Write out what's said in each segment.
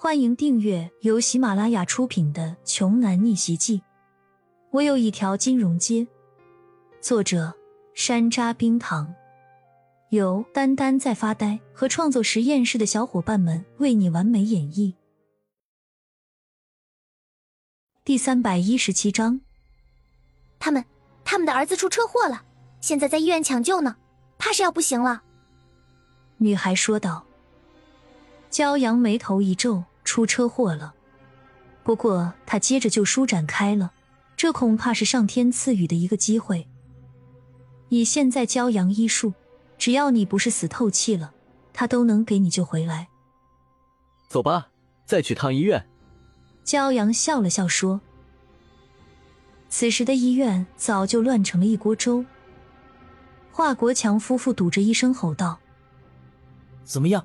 欢迎订阅由喜马拉雅出品的《穷男逆袭记》。我有一条金融街。作者：山楂冰糖，由丹丹在发呆和创作实验室的小伙伴们为你完美演绎。第三百一十七章，他们他们的儿子出车祸了，现在在医院抢救呢，怕是要不行了。女孩说道。骄阳眉头一皱。出车祸了，不过他接着就舒展开了，这恐怕是上天赐予的一个机会。以现在骄阳医术，只要你不是死透气了，他都能给你救回来。走吧，再去趟医院。骄阳笑了笑说：“此时的医院早就乱成了一锅粥。”华国强夫妇堵着医生吼道：“怎么样？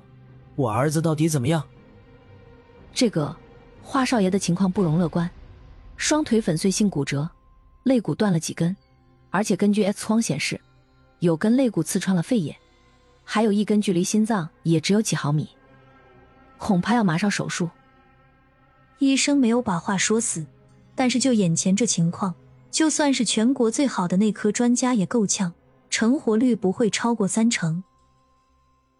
我儿子到底怎么样？”这个华少爷的情况不容乐观，双腿粉碎性骨折，肋骨断了几根，而且根据 X 光显示，有根肋骨刺穿了肺叶，还有一根距离心脏也只有几毫米，恐怕要马上手术。医生没有把话说死，但是就眼前这情况，就算是全国最好的内科专家也够呛，成活率不会超过三成。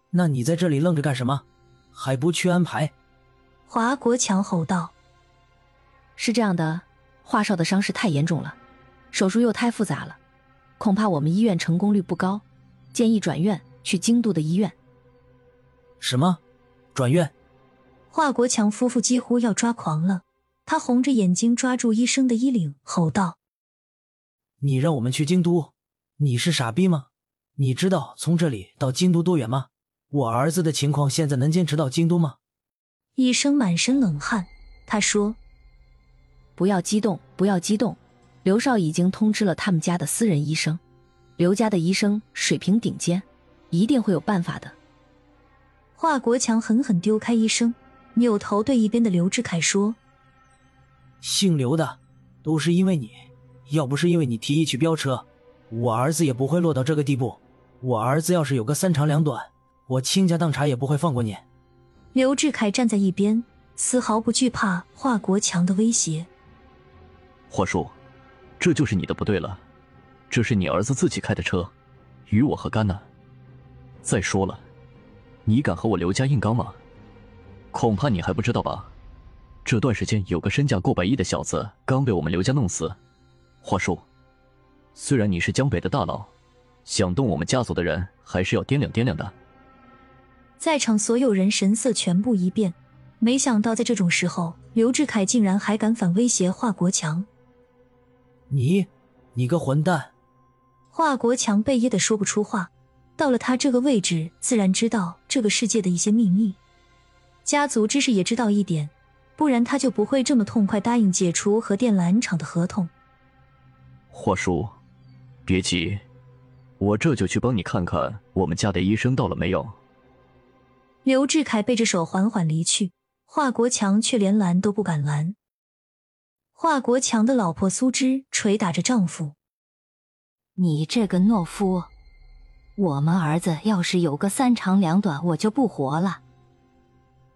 那你在这里愣着干什么？还不去安排？华国强吼道：“是这样的，华少的伤势太严重了，手术又太复杂了，恐怕我们医院成功率不高，建议转院去京都的医院。”什么？转院？华国强夫妇几乎要抓狂了，他红着眼睛抓住医生的衣领，吼道：“你让我们去京都？你是傻逼吗？你知道从这里到京都多远吗？我儿子的情况现在能坚持到京都吗？”医生满身冷汗，他说：“不要激动，不要激动。刘少已经通知了他们家的私人医生，刘家的医生水平顶尖，一定会有办法的。”华国强狠狠丢开医生，扭头对一边的刘志凯说：“姓刘的，都是因为你，要不是因为你提议去飙车，我儿子也不会落到这个地步。我儿子要是有个三长两短，我倾家荡产也不会放过你。”刘志凯站在一边，丝毫不惧怕华国强的威胁。华叔，这就是你的不对了，这是你儿子自己开的车，与我何干呢？再说了，你敢和我刘家硬刚吗？恐怕你还不知道吧？这段时间有个身价过百亿的小子刚被我们刘家弄死。华叔，虽然你是江北的大佬，想动我们家族的人还是要掂量掂量的。在场所有人神色全部一变，没想到在这种时候，刘志凯竟然还敢反威胁华国强。你，你个混蛋！华国强被噎得说不出话。到了他这个位置，自然知道这个世界的一些秘密，家族之事也知道一点，不然他就不会这么痛快答应解除和电缆厂的合同。华叔，别急，我这就去帮你看看我们家的医生到了没有。刘志凯背着手缓缓离去，华国强却连拦都不敢拦。华国强的老婆苏芝捶打着丈夫：“你这个懦夫！我们儿子要是有个三长两短，我就不活了。”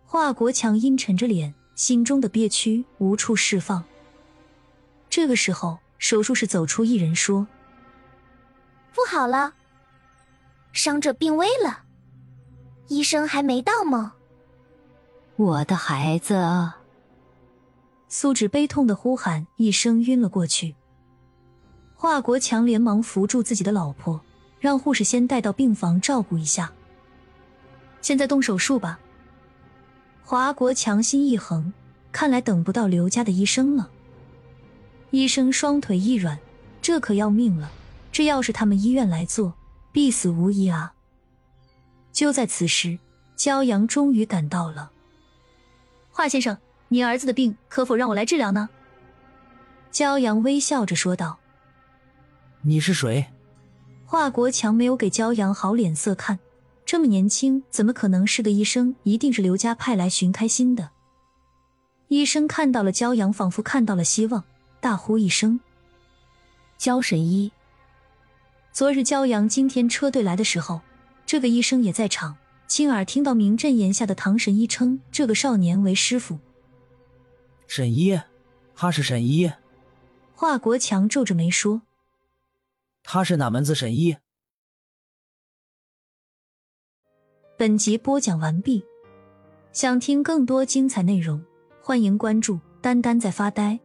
华国强阴沉着脸，心中的憋屈无处释放。这个时候，手术室走出一人说：“不好了，伤者病危了。”医生还没到吗？我的孩子！苏芷悲痛的呼喊一声，晕了过去。华国强连忙扶住自己的老婆，让护士先带到病房照顾一下。现在动手术吧。华国强心一横，看来等不到刘家的医生了。医生双腿一软，这可要命了！这要是他们医院来做，必死无疑啊！就在此时，骄阳终于赶到了。华先生，你儿子的病可否让我来治疗呢？骄阳微笑着说道。你是谁？华国强没有给骄阳好脸色看，这么年轻，怎么可能是个医生？一定是刘家派来寻开心的。医生看到了骄阳，仿佛看到了希望，大呼一声：“焦神医！”昨日骄阳今天车队来的时候。这个医生也在场，亲耳听到名震言下的唐神医称这个少年为师傅。沈一，他是沈一。华国强皱着眉说：“他是哪门子沈医？”本集播讲完毕，想听更多精彩内容，欢迎关注“丹丹在发呆”。